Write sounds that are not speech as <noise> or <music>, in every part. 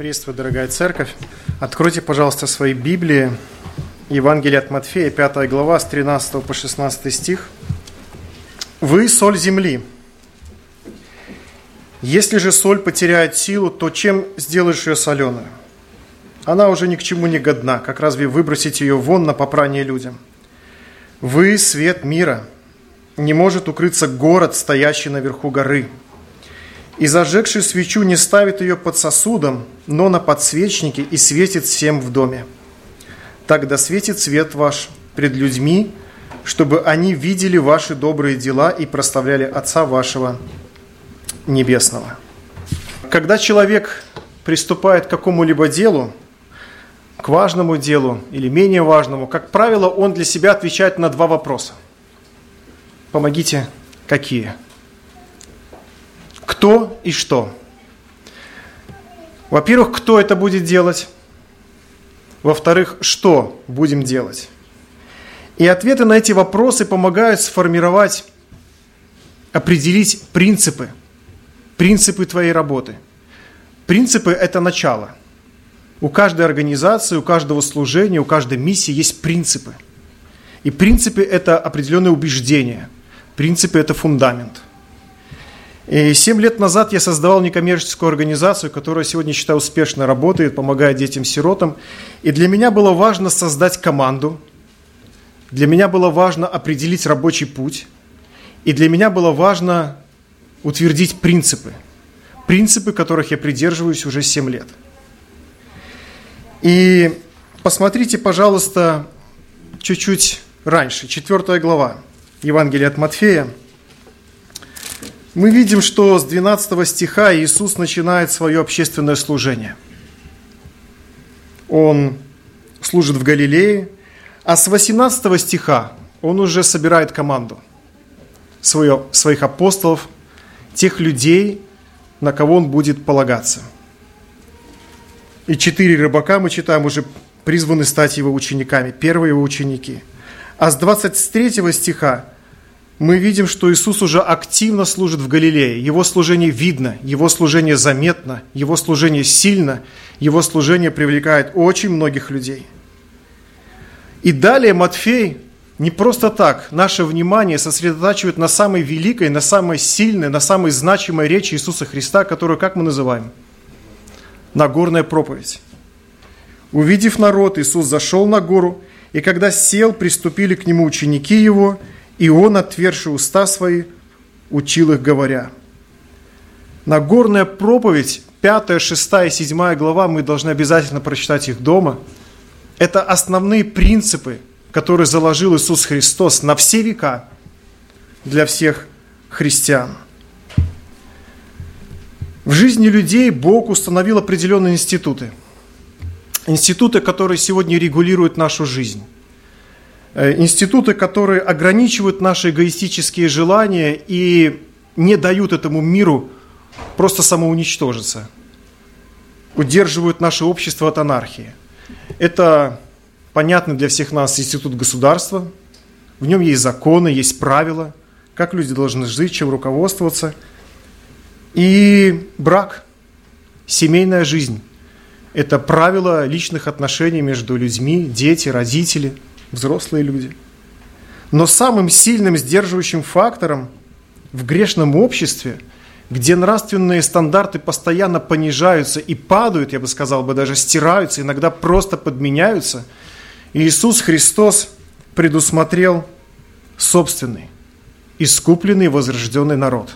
Приветствую, дорогая церковь. Откройте, пожалуйста, свои Библии. Евангелие от Матфея, 5 глава, с 13 по 16 стих. «Вы – соль земли. Если же соль потеряет силу, то чем сделаешь ее соленую? Она уже ни к чему не годна, как разве выбросить ее вон на попрание людям? Вы – свет мира. Не может укрыться город, стоящий наверху горы – и зажегший свечу не ставит ее под сосудом, но на подсвечнике и светит всем в доме. Тогда светит свет ваш пред людьми, чтобы они видели ваши добрые дела и проставляли Отца вашего Небесного. Когда человек приступает к какому-либо делу, к важному делу или менее важному, как правило, он для себя отвечает на два вопроса. Помогите, какие? Кто и что. Во-первых, кто это будет делать? Во-вторых, что будем делать? И ответы на эти вопросы помогают сформировать, определить принципы, принципы твоей работы. Принципы – это начало. У каждой организации, у каждого служения, у каждой миссии есть принципы. И принципы – это определенные убеждения. Принципы – это фундамент – и семь лет назад я создавал некоммерческую организацию, которая сегодня, считаю, успешно работает, помогает детям-сиротам. И для меня было важно создать команду, для меня было важно определить рабочий путь, и для меня было важно утвердить принципы, принципы, которых я придерживаюсь уже 7 лет. И посмотрите, пожалуйста, чуть-чуть раньше, 4 глава Евангелия от Матфея – мы видим, что с 12 стиха Иисус начинает свое общественное служение. Он служит в Галилее, а с 18 стиха он уже собирает команду свое, своих апостолов, тех людей, на кого он будет полагаться. И четыре рыбака, мы читаем, уже призваны стать его учениками, первые его ученики. А с 23 стиха мы видим, что Иисус уже активно служит в Галилее. Его служение видно, его служение заметно, его служение сильно, его служение привлекает очень многих людей. И далее Матфей не просто так наше внимание сосредотачивает на самой великой, на самой сильной, на самой значимой речи Иисуса Христа, которую как мы называем? Нагорная проповедь. Увидев народ, Иисус зашел на гору, и когда сел, приступили к нему ученики его – и он, отверши уста свои, учил их, говоря. Нагорная проповедь, 5, 6 и 7 глава, мы должны обязательно прочитать их дома. Это основные принципы, которые заложил Иисус Христос на все века для всех христиан. В жизни людей Бог установил определенные институты. Институты, которые сегодня регулируют нашу жизнь. Э, институты, которые ограничивают наши эгоистические желания и не дают этому миру просто самоуничтожиться, удерживают наше общество от анархии. Это понятный для всех нас. Институт государства, в нем есть законы, есть правила, как люди должны жить, чем руководствоваться. И брак, семейная жизнь – это правила личных отношений между людьми, дети, родители – взрослые люди. Но самым сильным сдерживающим фактором в грешном обществе, где нравственные стандарты постоянно понижаются и падают, я бы сказал бы, даже стираются, иногда просто подменяются, Иисус Христос предусмотрел собственный, искупленный, возрожденный народ,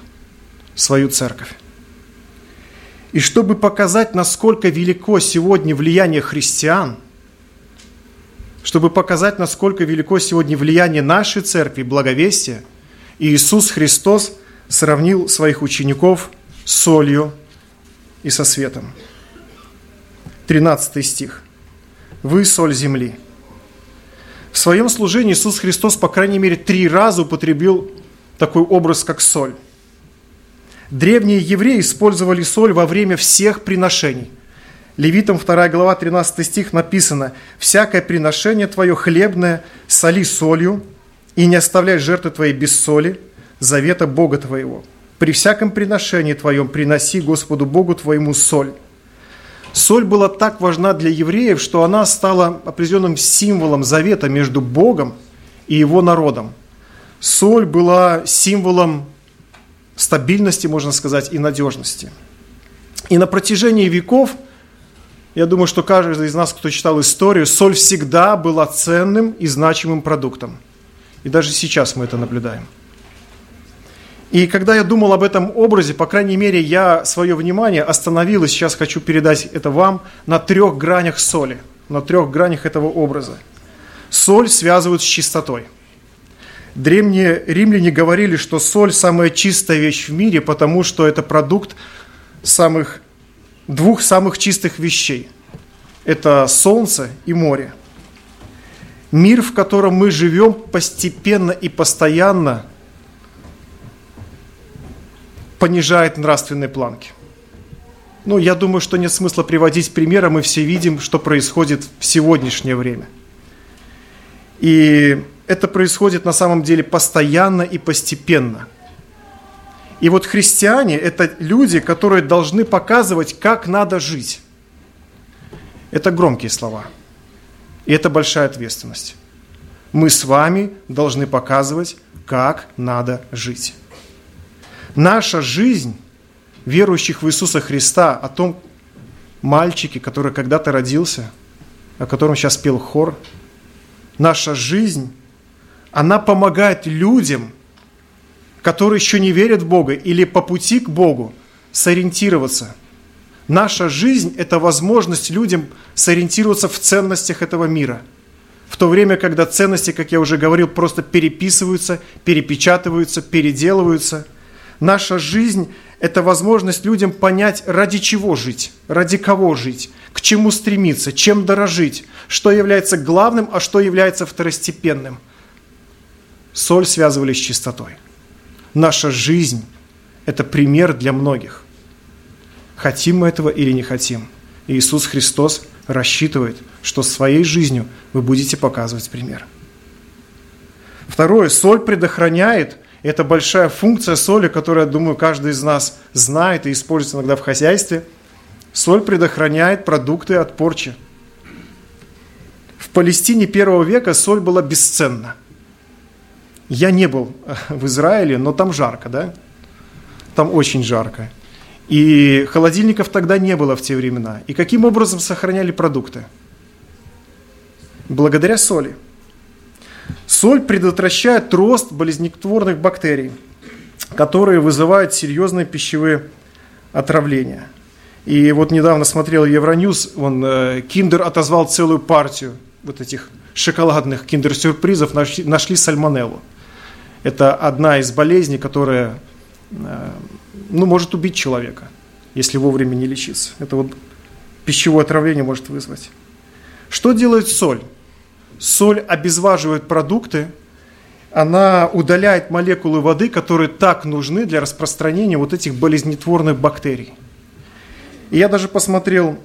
свою церковь. И чтобы показать, насколько велико сегодня влияние христиан – чтобы показать, насколько велико сегодня влияние нашей церкви, благовестия, Иисус Христос сравнил своих учеников с солью и со светом. 13 стих. «Вы – соль земли». В своем служении Иисус Христос, по крайней мере, три раза употребил такой образ, как соль. Древние евреи использовали соль во время всех приношений – Левитам 2 глава 13 стих написано «Всякое приношение твое хлебное соли солью, и не оставляй жертвы твоей без соли, завета Бога твоего. При всяком приношении твоем приноси Господу Богу твоему соль». Соль была так важна для евреев, что она стала определенным символом завета между Богом и его народом. Соль была символом стабильности, можно сказать, и надежности. И на протяжении веков, я думаю, что каждый из нас, кто читал историю, соль всегда была ценным и значимым продуктом. И даже сейчас мы это наблюдаем. И когда я думал об этом образе, по крайней мере, я свое внимание остановил, и сейчас хочу передать это вам, на трех гранях соли, на трех гранях этого образа. Соль связывают с чистотой. Древние римляне говорили, что соль – самая чистая вещь в мире, потому что это продукт самых, двух самых чистых вещей. Это солнце и море. Мир, в котором мы живем, постепенно и постоянно понижает нравственные планки. Ну, я думаю, что нет смысла приводить примеры, мы все видим, что происходит в сегодняшнее время. И это происходит на самом деле постоянно и постепенно. И вот христиане – это люди, которые должны показывать, как надо жить. Это громкие слова. И это большая ответственность. Мы с вами должны показывать, как надо жить. Наша жизнь верующих в Иисуса Христа, о том мальчике, который когда-то родился, о котором сейчас пел хор, наша жизнь – она помогает людям, которые еще не верят в Бога или по пути к Богу, сориентироваться. Наша жизнь – это возможность людям сориентироваться в ценностях этого мира. В то время, когда ценности, как я уже говорил, просто переписываются, перепечатываются, переделываются. Наша жизнь – это возможность людям понять, ради чего жить, ради кого жить, к чему стремиться, чем дорожить, что является главным, а что является второстепенным – соль связывали с чистотой. Наша жизнь – это пример для многих. Хотим мы этого или не хотим. Иисус Христос рассчитывает, что своей жизнью вы будете показывать пример. Второе, соль предохраняет. Это большая функция соли, которую, я думаю, каждый из нас знает и использует иногда в хозяйстве. Соль предохраняет продукты от порчи. В Палестине первого века соль была бесценна – я не был <laughs> в Израиле, но там жарко, да? Там очень жарко. И холодильников тогда не было в те времена. И каким образом сохраняли продукты? Благодаря соли. Соль предотвращает рост болезнетворных бактерий, которые вызывают серьезные пищевые отравления. И вот недавно смотрел Евроньюз, он, э, Киндер отозвал целую партию вот этих шоколадных киндер-сюрпризов, нашли, нашли сальмонеллу. Это одна из болезней, которая э, ну, может убить человека, если вовремя не лечиться. Это вот пищевое отравление может вызвать. Что делает соль? Соль обезваживает продукты, она удаляет молекулы воды, которые так нужны для распространения вот этих болезнетворных бактерий. И я даже посмотрел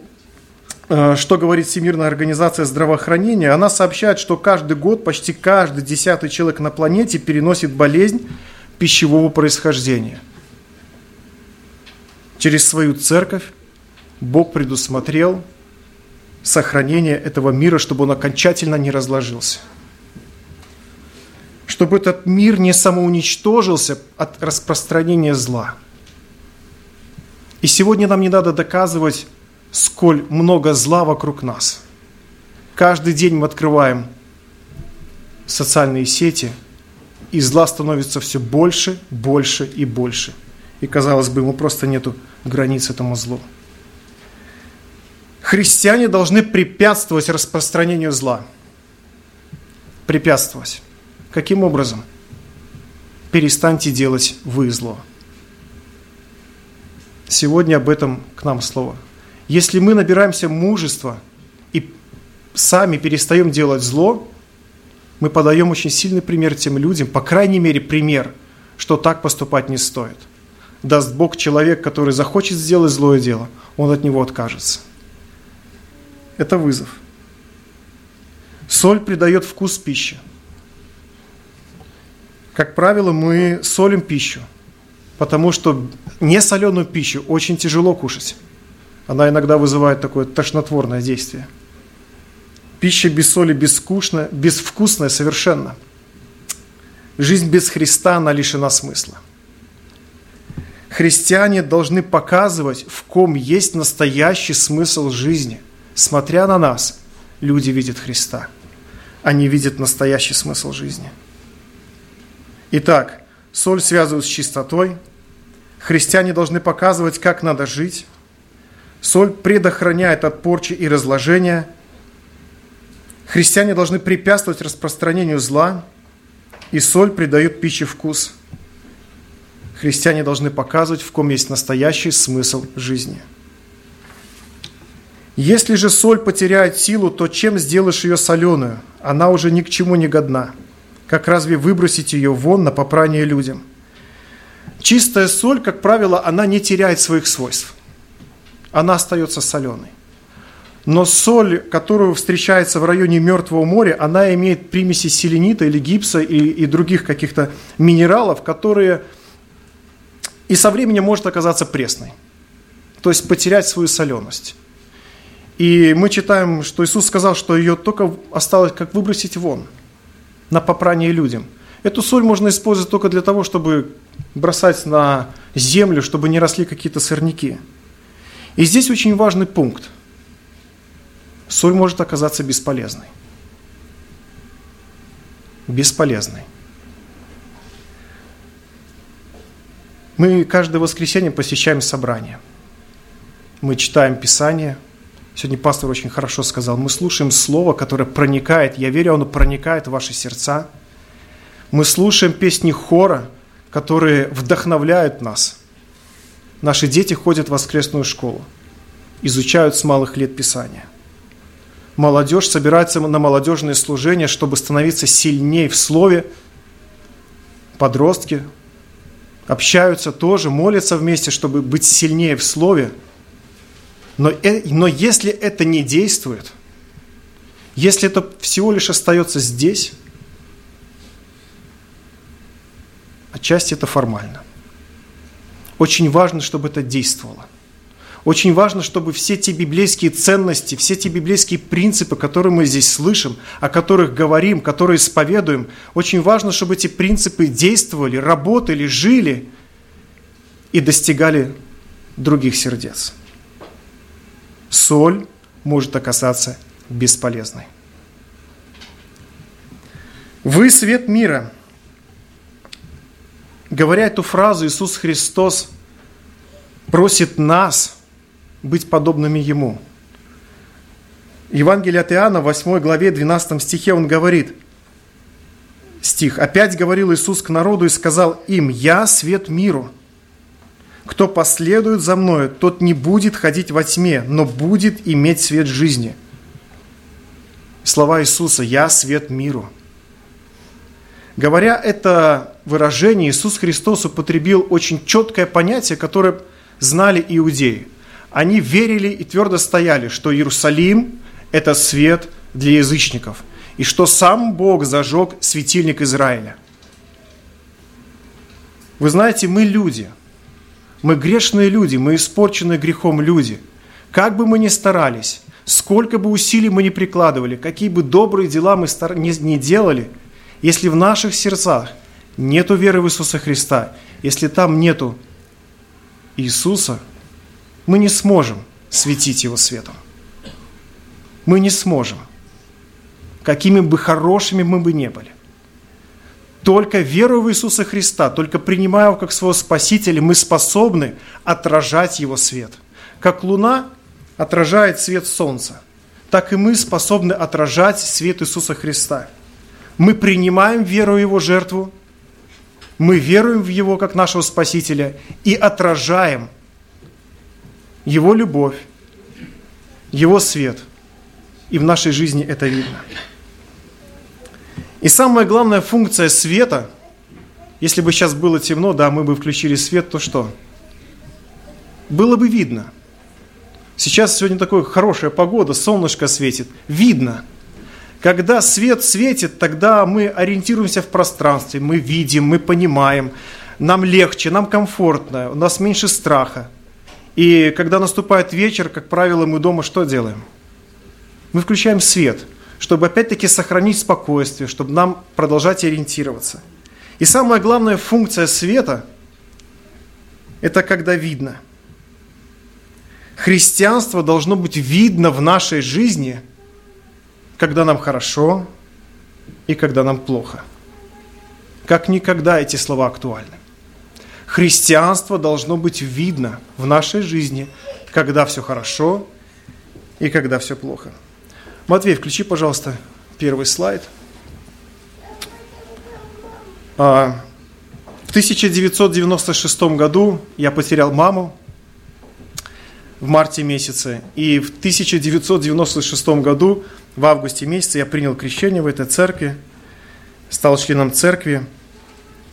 что говорит Всемирная организация здравоохранения, она сообщает, что каждый год почти каждый десятый человек на планете переносит болезнь пищевого происхождения. Через свою церковь Бог предусмотрел сохранение этого мира, чтобы он окончательно не разложился. Чтобы этот мир не самоуничтожился от распространения зла. И сегодня нам не надо доказывать сколь много зла вокруг нас. Каждый день мы открываем социальные сети, и зла становится все больше, больше и больше. И, казалось бы, ему просто нету границ этому злу. Христиане должны препятствовать распространению зла. Препятствовать. Каким образом? Перестаньте делать вы зло. Сегодня об этом к нам слово – если мы набираемся мужества и сами перестаем делать зло, мы подаем очень сильный пример тем людям, по крайней мере пример, что так поступать не стоит. Даст Бог человек, который захочет сделать злое дело, он от него откажется. Это вызов. Соль придает вкус пищи. Как правило, мы солим пищу, потому что несоленую пищу очень тяжело кушать она иногда вызывает такое тошнотворное действие. Пища без соли безвкусная, безвкусная совершенно. Жизнь без Христа, она лишена смысла. Христиане должны показывать, в ком есть настоящий смысл жизни. Смотря на нас, люди видят Христа. Они видят настоящий смысл жизни. Итак, соль связывают с чистотой. Христиане должны показывать, как надо жить. Соль предохраняет от порчи и разложения. Христиане должны препятствовать распространению зла. И соль придает пище вкус – Христиане должны показывать, в ком есть настоящий смысл жизни. Если же соль потеряет силу, то чем сделаешь ее соленую? Она уже ни к чему не годна. Как разве выбросить ее вон на попрание людям? Чистая соль, как правило, она не теряет своих свойств. Она остается соленой. Но соль, которую встречается в районе Мертвого моря, она имеет примеси селенита или гипса и, и других каких-то минералов, которые и со временем может оказаться пресной, то есть потерять свою соленость. И мы читаем, что Иисус сказал, что ее только осталось как выбросить вон на попрание людям. Эту соль можно использовать только для того, чтобы бросать на землю, чтобы не росли какие-то сорняки. И здесь очень важный пункт. Соль может оказаться бесполезной. Бесполезной. Мы каждое воскресенье посещаем собрание. Мы читаем Писание. Сегодня пастор очень хорошо сказал. Мы слушаем Слово, которое проникает. Я верю, оно проникает в ваши сердца. Мы слушаем песни хора, которые вдохновляют нас. Наши дети ходят в воскресную школу, изучают с малых лет Писания. Молодежь собирается на молодежные служения, чтобы становиться сильнее в Слове. Подростки общаются тоже, молятся вместе, чтобы быть сильнее в слове. Но, э, но если это не действует, если это всего лишь остается здесь, отчасти это формально. Очень важно, чтобы это действовало – очень важно, чтобы все те библейские ценности, все те библейские принципы, которые мы здесь слышим, о которых говорим, которые исповедуем, очень важно, чтобы эти принципы действовали, работали, жили и достигали других сердец. Соль может оказаться бесполезной. Вы свет мира. Говоря эту фразу, Иисус Христос просит нас – быть подобными Ему. Евангелие от Иоанна, 8 главе, 12 стихе он говорит, стих, «Опять говорил Иисус к народу и сказал им, «Я свет миру. Кто последует за мною, тот не будет ходить во тьме, но будет иметь свет жизни». Слова Иисуса «Я свет миру». Говоря это выражение, Иисус Христос употребил очень четкое понятие, которое знали иудеи – они верили и твердо стояли, что Иерусалим – это свет для язычников, и что сам Бог зажег светильник Израиля. Вы знаете, мы люди, мы грешные люди, мы испорченные грехом люди. Как бы мы ни старались, сколько бы усилий мы ни прикладывали, какие бы добрые дела мы не делали, если в наших сердцах нету веры в Иисуса Христа, если там нету Иисуса – мы не сможем светить Его светом. Мы не сможем, какими бы хорошими мы бы не были. Только веруя в Иисуса Христа, только принимая Его как своего Спасителя, мы способны отражать Его свет. Как луна отражает свет солнца, так и мы способны отражать свет Иисуса Христа. Мы принимаем веру Его жертву, мы веруем в Его как нашего Спасителя и отражаем его любовь, Его свет. И в нашей жизни это видно. И самая главная функция света, если бы сейчас было темно, да, мы бы включили свет, то что? Было бы видно. Сейчас сегодня такая хорошая погода, солнышко светит. Видно. Когда свет светит, тогда мы ориентируемся в пространстве, мы видим, мы понимаем, нам легче, нам комфортно, у нас меньше страха. И когда наступает вечер, как правило, мы дома что делаем? Мы включаем свет, чтобы опять-таки сохранить спокойствие, чтобы нам продолжать ориентироваться. И самая главная функция света – это когда видно. Христианство должно быть видно в нашей жизни, когда нам хорошо и когда нам плохо. Как никогда эти слова актуальны. Христианство должно быть видно в нашей жизни, когда все хорошо и когда все плохо. Матвей, включи, пожалуйста, первый слайд. А, в 1996 году я потерял маму в марте месяце. И в 1996 году, в августе месяце, я принял крещение в этой церкви, стал членом церкви.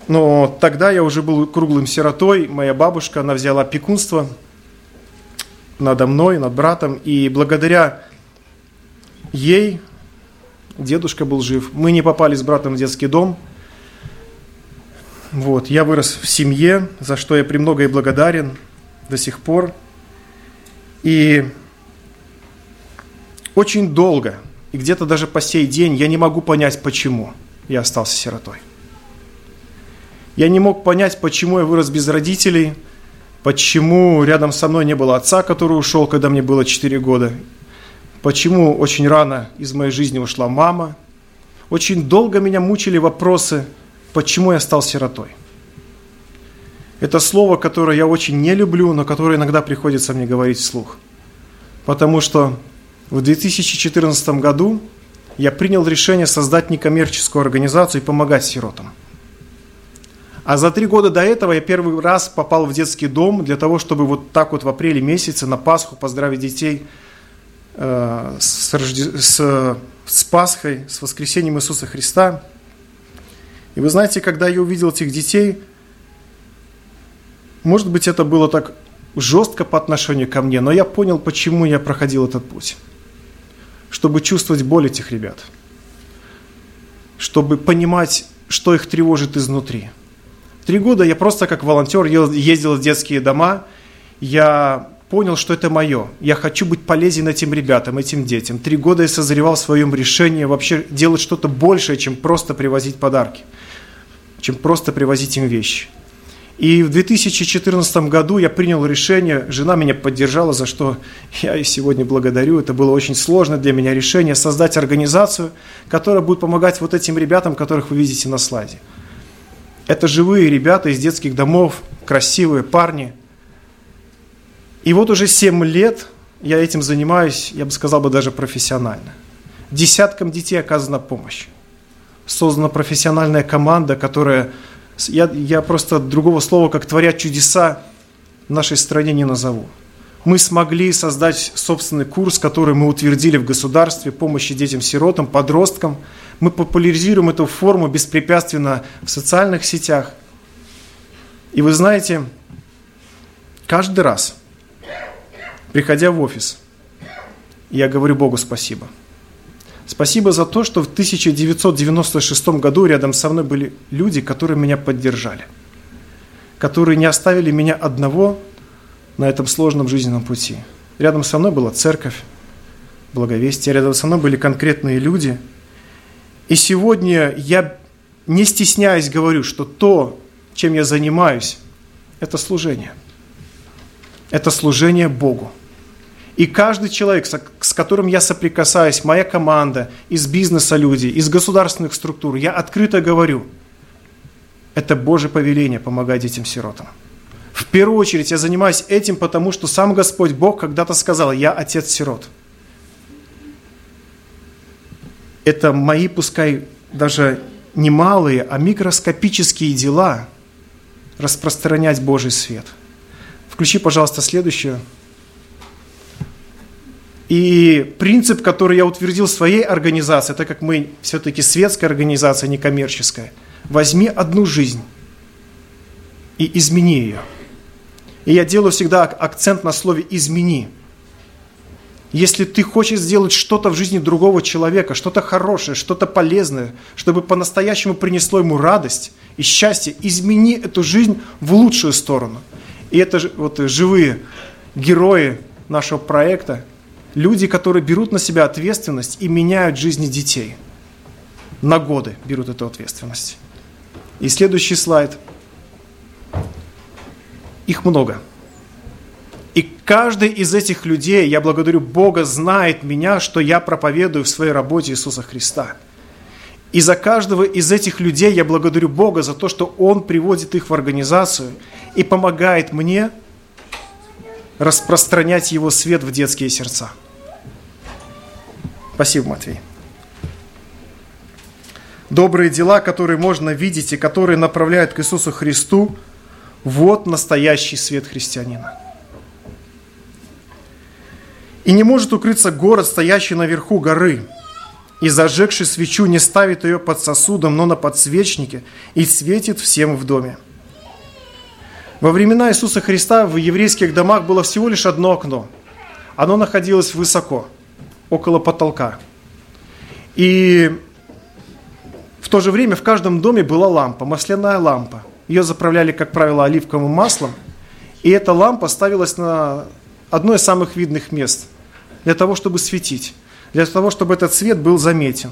Но тогда я уже был круглым сиротой. Моя бабушка, она взяла опекунство надо мной, над братом. И благодаря ей дедушка был жив. Мы не попали с братом в детский дом. Вот, я вырос в семье, за что я премного и благодарен до сих пор. И очень долго, и где-то даже по сей день я не могу понять, почему я остался сиротой. Я не мог понять, почему я вырос без родителей, почему рядом со мной не было отца, который ушел, когда мне было 4 года, почему очень рано из моей жизни ушла мама. Очень долго меня мучили вопросы, почему я стал сиротой. Это слово, которое я очень не люблю, но которое иногда приходится мне говорить вслух. Потому что в 2014 году я принял решение создать некоммерческую организацию и помогать сиротам – а за три года до этого я первый раз попал в детский дом для того, чтобы вот так вот в апреле месяце на Пасху поздравить детей э, с, Рожде... с, с Пасхой, с воскресением Иисуса Христа. И вы знаете, когда я увидел этих детей, может быть, это было так жестко по отношению ко мне, но я понял, почему я проходил этот путь. Чтобы чувствовать боль этих ребят. Чтобы понимать, что их тревожит изнутри – Три года я просто как волонтер ездил в детские дома. Я понял, что это мое. Я хочу быть полезен этим ребятам, этим детям. Три года я созревал в своем решении вообще делать что-то большее, чем просто привозить подарки, чем просто привозить им вещи. И в 2014 году я принял решение, жена меня поддержала, за что я и сегодня благодарю. Это было очень сложное для меня решение создать организацию, которая будет помогать вот этим ребятам, которых вы видите на слайде. Это живые ребята из детских домов, красивые парни. И вот уже 7 лет я этим занимаюсь, я бы сказал бы даже профессионально. Десяткам детей оказана помощь. Создана профессиональная команда, которая... Я, я просто другого слова, как творят чудеса, в нашей стране не назову. Мы смогли создать собственный курс, который мы утвердили в государстве помощи детям-сиротам, подросткам – мы популяризируем эту форму беспрепятственно в социальных сетях. И вы знаете, каждый раз, приходя в офис, я говорю Богу спасибо. Спасибо за то, что в 1996 году рядом со мной были люди, которые меня поддержали, которые не оставили меня одного на этом сложном жизненном пути. Рядом со мной была церковь, благовестие, рядом со мной были конкретные люди – и сегодня я не стесняясь говорю, что то, чем я занимаюсь, это служение. Это служение Богу. И каждый человек, с которым я соприкасаюсь, моя команда, из бизнеса люди, из государственных структур, я открыто говорю, это Божье повеление помогать детям-сиротам. В первую очередь я занимаюсь этим, потому что сам Господь Бог когда-то сказал, я отец сирот. это мои, пускай даже не малые, а микроскопические дела распространять Божий свет. Включи, пожалуйста, следующую. И принцип, который я утвердил в своей организации, так как мы все-таки светская организация, не коммерческая, возьми одну жизнь и измени ее. И я делаю всегда акцент на слове «измени». Если ты хочешь сделать что-то в жизни другого человека, что-то хорошее, что-то полезное, чтобы по-настоящему принесло ему радость и счастье, измени эту жизнь в лучшую сторону. И это вот живые герои нашего проекта, люди, которые берут на себя ответственность и меняют жизни детей. На годы берут эту ответственность. И следующий слайд. Их много. И каждый из этих людей, я благодарю Бога, знает меня, что я проповедую в своей работе Иисуса Христа. И за каждого из этих людей я благодарю Бога за то, что Он приводит их в организацию и помогает мне распространять Его свет в детские сердца. Спасибо, Матвей. Добрые дела, которые можно видеть и которые направляют к Иисусу Христу, вот настоящий свет христианина. И не может укрыться город, стоящий наверху горы, и зажегший свечу не ставит ее под сосудом, но на подсвечнике, и светит всем в доме. Во времена Иисуса Христа в еврейских домах было всего лишь одно окно. Оно находилось высоко, около потолка. И в то же время в каждом доме была лампа, масляная лампа. Ее заправляли, как правило, оливковым маслом. И эта лампа ставилась на одно из самых видных мест для того, чтобы светить, для того, чтобы этот свет был заметен.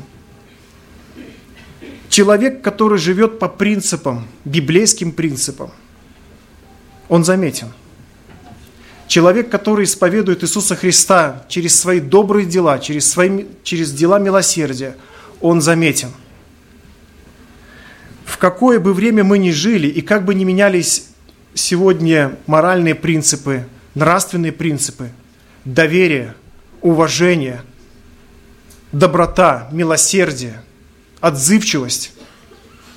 Человек, который живет по принципам, библейским принципам – он заметен. Человек, который исповедует Иисуса Христа через свои добрые дела, через, свои, через дела милосердия, он заметен. В какое бы время мы ни жили, и как бы ни менялись сегодня моральные принципы, нравственные принципы, доверие, уважение, доброта, милосердие, отзывчивость,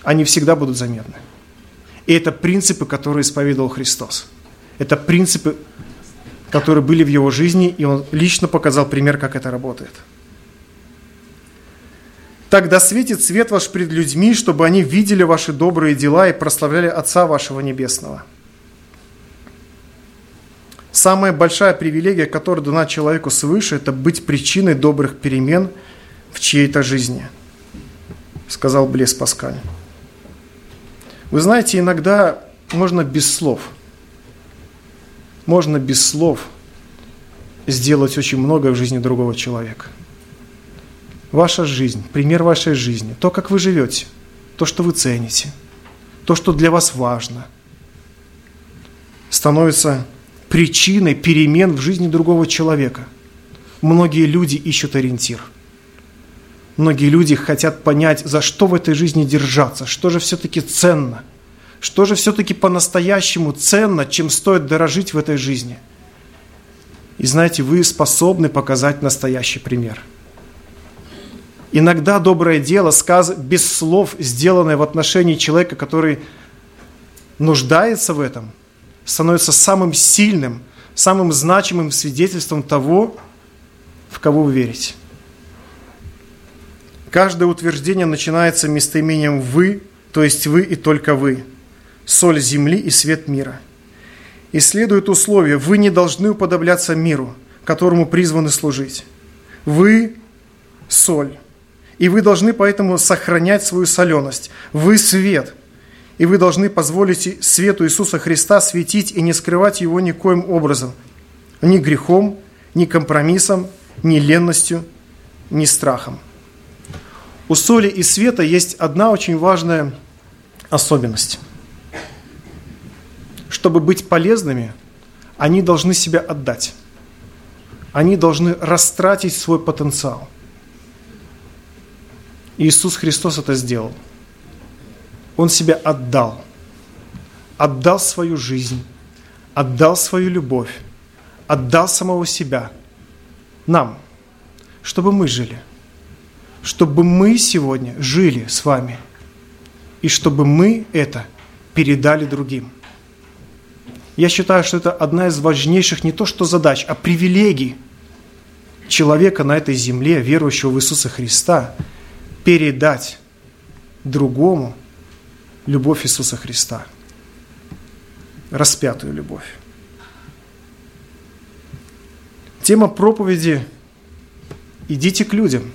они всегда будут заметны. И это принципы, которые исповедовал Христос. Это принципы, которые были в его жизни, и он лично показал пример, как это работает. Тогда светит свет ваш пред людьми, чтобы они видели ваши добрые дела и прославляли Отца вашего Небесного. Самая большая привилегия, которая дана человеку свыше, это быть причиной добрых перемен в чьей-то жизни, сказал Блес Паскаль. Вы знаете, иногда можно без слов, можно без слов сделать очень многое в жизни другого человека. Ваша жизнь, пример вашей жизни, то, как вы живете, то, что вы цените, то, что для вас важно, становится причиной перемен в жизни другого человека. Многие люди ищут ориентир – Многие люди хотят понять, за что в этой жизни держаться, что же все-таки ценно, что же все-таки по-настоящему ценно, чем стоит дорожить в этой жизни. И знаете, вы способны показать настоящий пример. Иногда доброе дело, сказ без слов, сделанное в отношении человека, который нуждается в этом, становится самым сильным, самым значимым свидетельством того, в кого вы верите. Каждое утверждение начинается местоимением «вы», то есть «вы» и только «вы», соль земли и свет мира. И следует условие «вы не должны уподобляться миру, которому призваны служить». Вы – соль, и вы должны поэтому сохранять свою соленость. Вы – свет, и вы должны позволить свету Иисуса Христа светить и не скрывать его никоим образом, ни грехом, ни компромиссом, ни ленностью, ни страхом. У соли и света есть одна очень важная особенность. Чтобы быть полезными, они должны себя отдать. Они должны растратить свой потенциал. Иисус Христос это сделал. Он себя отдал. Отдал свою жизнь, отдал свою любовь, отдал самого себя нам, чтобы мы жили – чтобы мы сегодня жили с вами, и чтобы мы это передали другим. Я считаю, что это одна из важнейших не то что задач, а привилегий человека на этой земле, верующего в Иисуса Христа, передать другому любовь Иисуса Христа, распятую любовь. Тема проповеди «Идите к людям».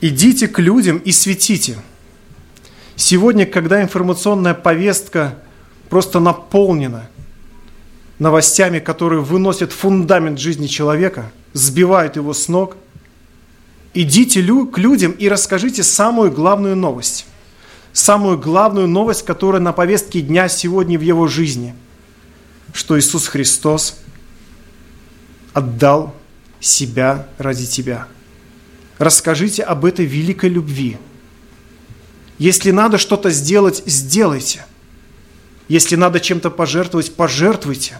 Идите к людям и светите. Сегодня, когда информационная повестка просто наполнена новостями, которые выносят фундамент жизни человека, сбивают его с ног. Идите к людям и расскажите самую главную новость. Самую главную новость, которая на повестке дня сегодня в его жизни. Что Иисус Христос отдал себя ради тебя. Расскажите об этой великой любви. Если надо что-то сделать, сделайте – если надо чем-то пожертвовать, пожертвуйте.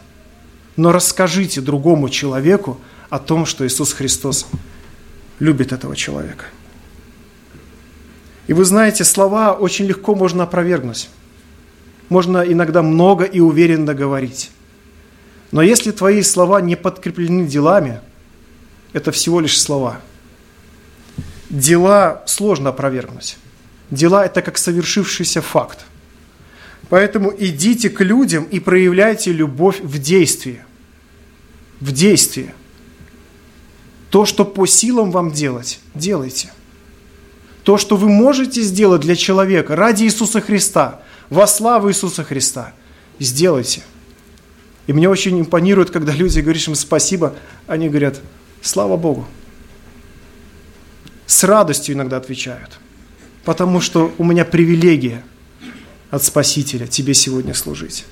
Но расскажите другому человеку о том, что Иисус Христос любит этого человека. И вы знаете, слова очень легко можно опровергнуть. Можно иногда много и уверенно говорить. Но если твои слова не подкреплены делами, это всего лишь слова. Дела сложно опровергнуть. Дела – это как совершившийся факт – Поэтому идите к людям и проявляйте любовь в действии. В действии. То, что по силам вам делать, делайте. То, что вы можете сделать для человека ради Иисуса Христа, во славу Иисуса Христа, сделайте. И мне очень импонирует, когда люди говоришь им спасибо, они говорят, слава Богу. С радостью иногда отвечают, потому что у меня привилегия – от Спасителя тебе сегодня служить.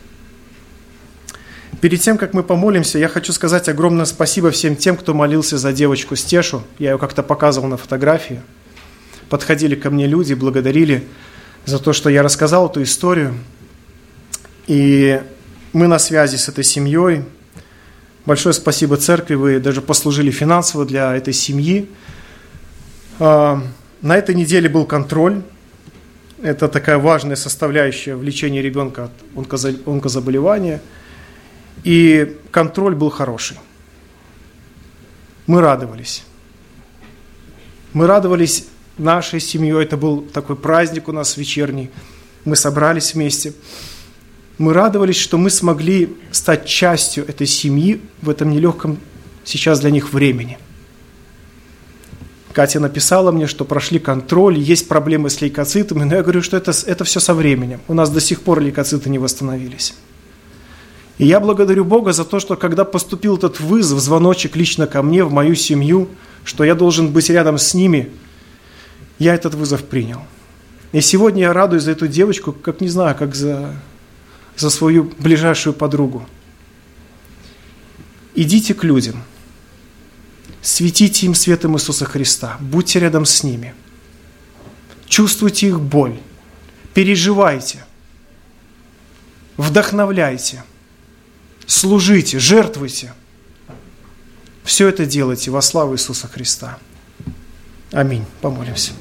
Перед тем, как мы помолимся, я хочу сказать огромное спасибо всем тем, кто молился за девочку Стешу. Я ее как-то показывал на фотографии. Подходили ко мне люди, благодарили за то, что я рассказал эту историю. И мы на связи с этой семьей. Большое спасибо церкви, вы даже послужили финансово для этой семьи. А, на этой неделе был контроль это такая важная составляющая в лечении ребенка от онкозаболевания. И контроль был хороший. Мы радовались. Мы радовались нашей семьей. Это был такой праздник у нас вечерний. Мы собрались вместе. Мы радовались, что мы смогли стать частью этой семьи в этом нелегком сейчас для них времени. Катя написала мне, что прошли контроль, есть проблемы с лейкоцитами, но я говорю, что это, это все со временем. У нас до сих пор лейкоциты не восстановились. И я благодарю Бога за то, что когда поступил этот вызов, звоночек лично ко мне, в мою семью, что я должен быть рядом с ними, я этот вызов принял. И сегодня я радуюсь за эту девочку, как не знаю, как за, за свою ближайшую подругу. Идите к людям – Светите им светом Иисуса Христа. Будьте рядом с ними. Чувствуйте их боль. Переживайте. Вдохновляйте. Служите, жертвуйте. Все это делайте во славу Иисуса Христа. Аминь. Помолимся.